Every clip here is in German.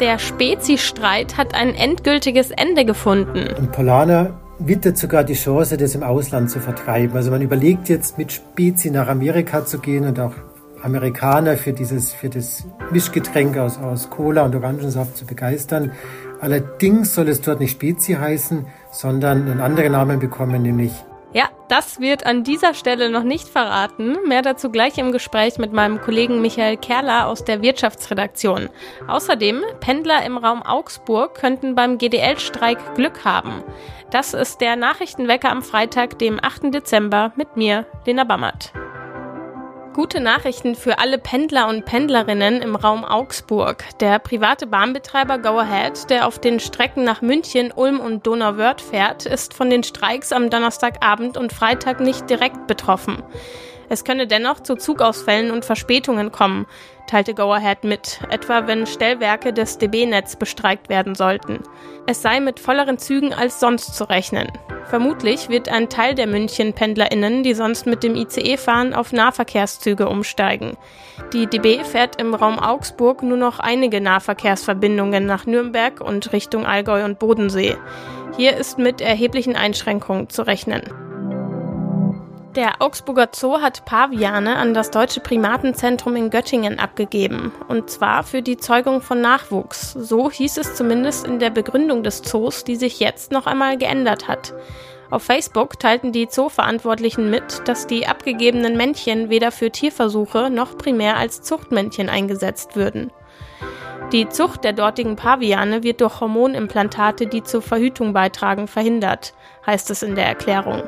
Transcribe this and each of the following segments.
Der Spezi-Streit hat ein endgültiges Ende gefunden. Und Polana wittert sogar die Chance, das im Ausland zu vertreiben. Also man überlegt jetzt mit Spezi nach Amerika zu gehen und auch Amerikaner für dieses, für das Mischgetränk aus, aus Cola und Orangensaft zu begeistern. Allerdings soll es dort nicht Spezi heißen, sondern einen anderen Namen bekommen, nämlich das wird an dieser Stelle noch nicht verraten. Mehr dazu gleich im Gespräch mit meinem Kollegen Michael Kerler aus der Wirtschaftsredaktion. Außerdem, Pendler im Raum Augsburg könnten beim GDL-Streik Glück haben. Das ist der Nachrichtenwecker am Freitag, dem 8. Dezember mit mir, Lena Bammert. Gute Nachrichten für alle Pendler und Pendlerinnen im Raum Augsburg. Der private Bahnbetreiber Go Ahead, der auf den Strecken nach München, Ulm und Donauwörth fährt, ist von den Streiks am Donnerstagabend und Freitag nicht direkt betroffen. Es könne dennoch zu Zugausfällen und Verspätungen kommen, teilte Go Ahead mit, etwa wenn Stellwerke des DB-Netz bestreikt werden sollten. Es sei mit volleren Zügen als sonst zu rechnen. Vermutlich wird ein Teil der München-PendlerInnen, die sonst mit dem ICE fahren, auf Nahverkehrszüge umsteigen. Die DB fährt im Raum Augsburg nur noch einige Nahverkehrsverbindungen nach Nürnberg und Richtung Allgäu und Bodensee. Hier ist mit erheblichen Einschränkungen zu rechnen. Der Augsburger Zoo hat Paviane an das Deutsche Primatenzentrum in Göttingen abgegeben. Und zwar für die Zeugung von Nachwuchs. So hieß es zumindest in der Begründung des Zoos, die sich jetzt noch einmal geändert hat. Auf Facebook teilten die Zooverantwortlichen mit, dass die abgegebenen Männchen weder für Tierversuche noch primär als Zuchtmännchen eingesetzt würden. Die Zucht der dortigen Paviane wird durch Hormonimplantate, die zur Verhütung beitragen, verhindert, heißt es in der Erklärung.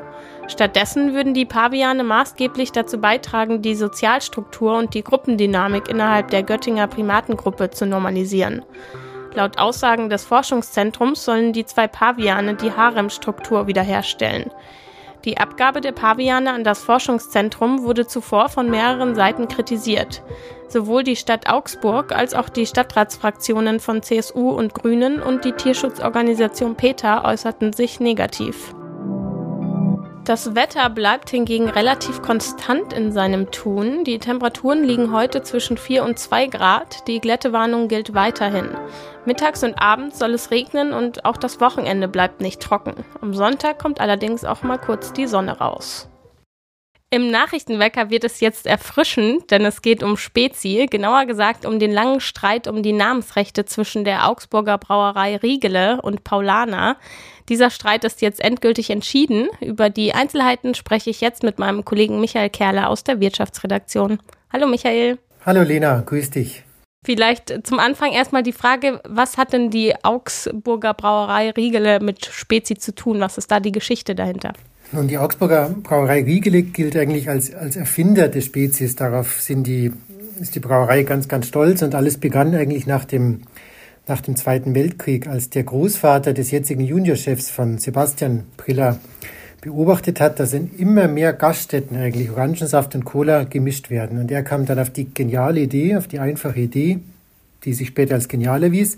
Stattdessen würden die Paviane maßgeblich dazu beitragen, die Sozialstruktur und die Gruppendynamik innerhalb der Göttinger Primatengruppe zu normalisieren. Laut Aussagen des Forschungszentrums sollen die zwei Paviane die Haremstruktur wiederherstellen. Die Abgabe der Paviane an das Forschungszentrum wurde zuvor von mehreren Seiten kritisiert. Sowohl die Stadt Augsburg als auch die Stadtratsfraktionen von CSU und Grünen und die Tierschutzorganisation PETA äußerten sich negativ. Das Wetter bleibt hingegen relativ konstant in seinem Tun. Die Temperaturen liegen heute zwischen 4 und 2 Grad. Die Glättewarnung gilt weiterhin. Mittags und abends soll es regnen und auch das Wochenende bleibt nicht trocken. Am Sonntag kommt allerdings auch mal kurz die Sonne raus. Im Nachrichtenwecker wird es jetzt erfrischend, denn es geht um Spezi, genauer gesagt um den langen Streit um die Namensrechte zwischen der Augsburger Brauerei Riegele und Paulana. Dieser Streit ist jetzt endgültig entschieden. Über die Einzelheiten spreche ich jetzt mit meinem Kollegen Michael Kerler aus der Wirtschaftsredaktion. Hallo Michael. Hallo Lena, grüß dich. Vielleicht zum Anfang erstmal die Frage, was hat denn die Augsburger Brauerei Riegele mit Spezi zu tun? Was ist da die Geschichte dahinter? Nun, die Augsburger Brauerei Riegele gilt eigentlich als, als Erfinder des Spezies. Darauf sind die, ist die Brauerei ganz, ganz stolz. Und alles begann eigentlich nach dem, nach dem Zweiten Weltkrieg, als der Großvater des jetzigen Juniorchefs von Sebastian Priller beobachtet hat, dass in immer mehr Gaststätten eigentlich Orangensaft und Cola gemischt werden. Und er kam dann auf die geniale Idee, auf die einfache Idee, die sich später als genial erwies,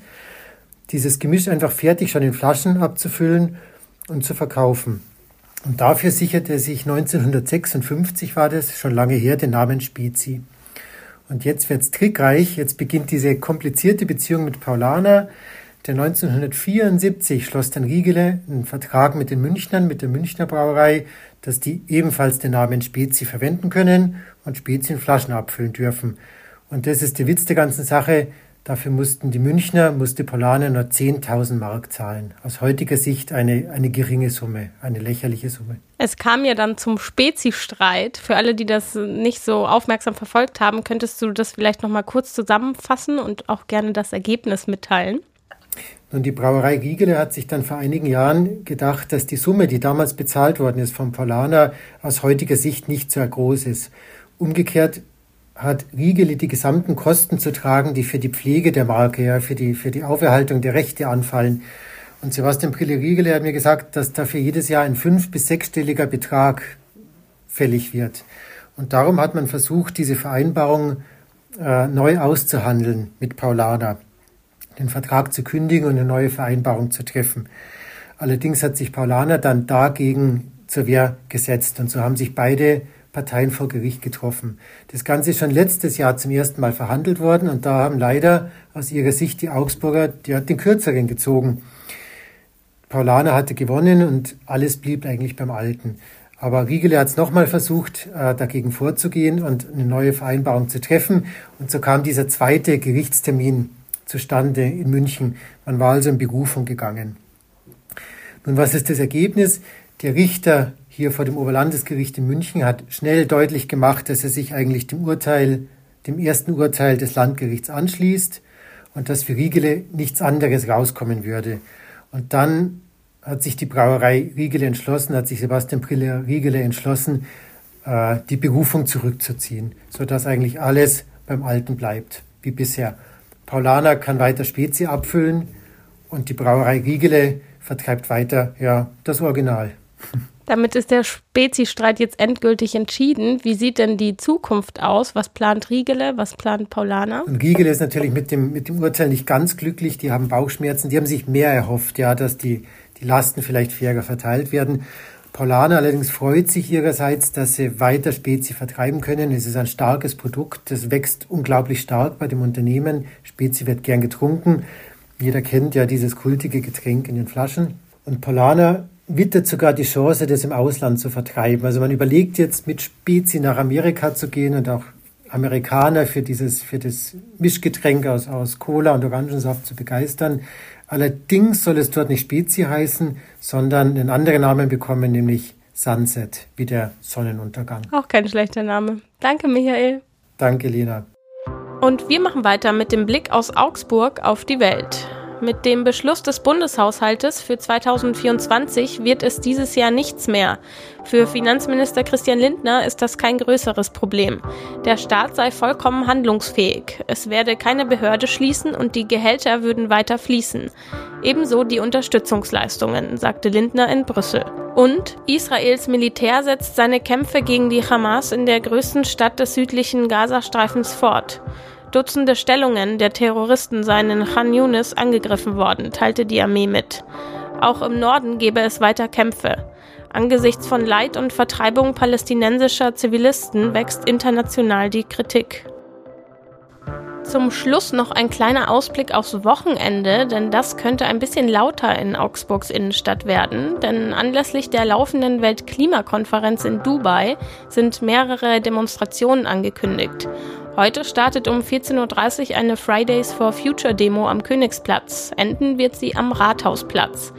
dieses Gemisch einfach fertig schon in Flaschen abzufüllen und zu verkaufen. Und dafür sicherte er sich 1956 war das, schon lange her, den Namen Spezi. Und jetzt wird's trickreich, jetzt beginnt diese komplizierte Beziehung mit Paulana. Der 1974 schloss dann Riegele einen Vertrag mit den Münchnern, mit der Münchner Brauerei, dass die ebenfalls den Namen Spezi verwenden können und Spezi in Flaschen abfüllen dürfen. Und das ist der Witz der ganzen Sache. Dafür mussten die Münchner, musste Polane nur 10.000 Mark zahlen. Aus heutiger Sicht eine, eine geringe Summe, eine lächerliche Summe. Es kam ja dann zum Spezi-Streit. Für alle, die das nicht so aufmerksam verfolgt haben, könntest du das vielleicht noch mal kurz zusammenfassen und auch gerne das Ergebnis mitteilen? Nun, die Brauerei Giegele hat sich dann vor einigen Jahren gedacht, dass die Summe, die damals bezahlt worden ist vom Polaner, aus heutiger Sicht nicht sehr groß ist. Umgekehrt hat Riegele die gesamten Kosten zu tragen, die für die Pflege der Marke, ja, für die, für die Auferhaltung der Rechte anfallen. Und Sebastian Brille Riegele hat mir gesagt, dass dafür jedes Jahr ein fünf- bis sechsstelliger Betrag fällig wird. Und darum hat man versucht, diese Vereinbarung äh, neu auszuhandeln mit Paulana, den Vertrag zu kündigen und eine neue Vereinbarung zu treffen. Allerdings hat sich Paulana dann dagegen zur Wehr gesetzt und so haben sich beide Parteien vor Gericht getroffen. Das Ganze ist schon letztes Jahr zum ersten Mal verhandelt worden und da haben leider aus ihrer Sicht die Augsburger die hat den Kürzeren gezogen. Paulaner hatte gewonnen und alles blieb eigentlich beim Alten. Aber Riegele hat es nochmal versucht, äh, dagegen vorzugehen und eine neue Vereinbarung zu treffen. Und so kam dieser zweite Gerichtstermin zustande in München. Man war also in Berufung gegangen. Nun, was ist das Ergebnis? Der Richter hier vor dem Oberlandesgericht in München hat schnell deutlich gemacht, dass er sich eigentlich dem Urteil, dem ersten Urteil des Landgerichts anschließt und dass für Riegele nichts anderes rauskommen würde. Und dann hat sich die Brauerei Riegele entschlossen, hat sich Sebastian Brille Riegele entschlossen, äh, die Berufung zurückzuziehen, sodass eigentlich alles beim Alten bleibt, wie bisher. Paulaner kann weiter Spezi abfüllen und die Brauerei Riegele vertreibt weiter ja, das Original. Damit ist der Spezi-Streit jetzt endgültig entschieden. Wie sieht denn die Zukunft aus? Was plant Riegele? Was plant Paulaner? Und Riegele ist natürlich mit dem, mit dem Urteil nicht ganz glücklich. Die haben Bauchschmerzen. Die haben sich mehr erhofft, ja, dass die, die Lasten vielleicht fairer verteilt werden. Paulaner allerdings freut sich ihrerseits, dass sie weiter Spezi vertreiben können. Es ist ein starkes Produkt. Das wächst unglaublich stark bei dem Unternehmen. Spezi wird gern getrunken. Jeder kennt ja dieses kultige Getränk in den Flaschen. Und Paulaner wittert sogar die Chance, das im Ausland zu vertreiben. Also man überlegt jetzt mit Spezi nach Amerika zu gehen und auch Amerikaner für dieses, für das Mischgetränk aus, aus Cola und Orangensaft zu begeistern. Allerdings soll es dort nicht Spezi heißen, sondern einen anderen Namen bekommen, nämlich Sunset, wie der Sonnenuntergang. Auch kein schlechter Name. Danke, Michael. Danke, Lena. Und wir machen weiter mit dem Blick aus Augsburg auf die Welt. Mit dem Beschluss des Bundeshaushaltes für 2024 wird es dieses Jahr nichts mehr. Für Finanzminister Christian Lindner ist das kein größeres Problem. Der Staat sei vollkommen handlungsfähig. Es werde keine Behörde schließen und die Gehälter würden weiter fließen. Ebenso die Unterstützungsleistungen, sagte Lindner in Brüssel. Und Israels Militär setzt seine Kämpfe gegen die Hamas in der größten Stadt des südlichen Gazastreifens fort. Dutzende Stellungen der Terroristen seien in Khan Yunis angegriffen worden, teilte die Armee mit. Auch im Norden gebe es weiter Kämpfe. Angesichts von Leid und Vertreibung palästinensischer Zivilisten wächst international die Kritik. Zum Schluss noch ein kleiner Ausblick aufs Wochenende, denn das könnte ein bisschen lauter in Augsburgs Innenstadt werden, denn anlässlich der laufenden Weltklimakonferenz in Dubai sind mehrere Demonstrationen angekündigt. Heute startet um 14.30 Uhr eine Fridays for Future Demo am Königsplatz. Enden wird sie am Rathausplatz.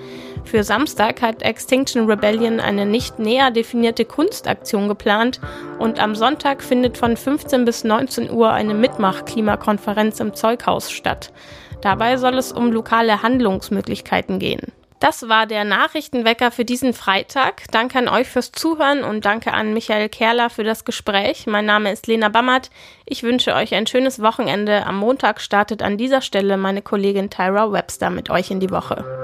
Für Samstag hat Extinction Rebellion eine nicht näher definierte Kunstaktion geplant und am Sonntag findet von 15 bis 19 Uhr eine Mitmach-Klimakonferenz im Zeughaus statt. Dabei soll es um lokale Handlungsmöglichkeiten gehen. Das war der Nachrichtenwecker für diesen Freitag. Danke an euch fürs Zuhören und danke an Michael Kerler für das Gespräch. Mein Name ist Lena Bammert. Ich wünsche euch ein schönes Wochenende. Am Montag startet an dieser Stelle meine Kollegin Tyra Webster mit euch in die Woche.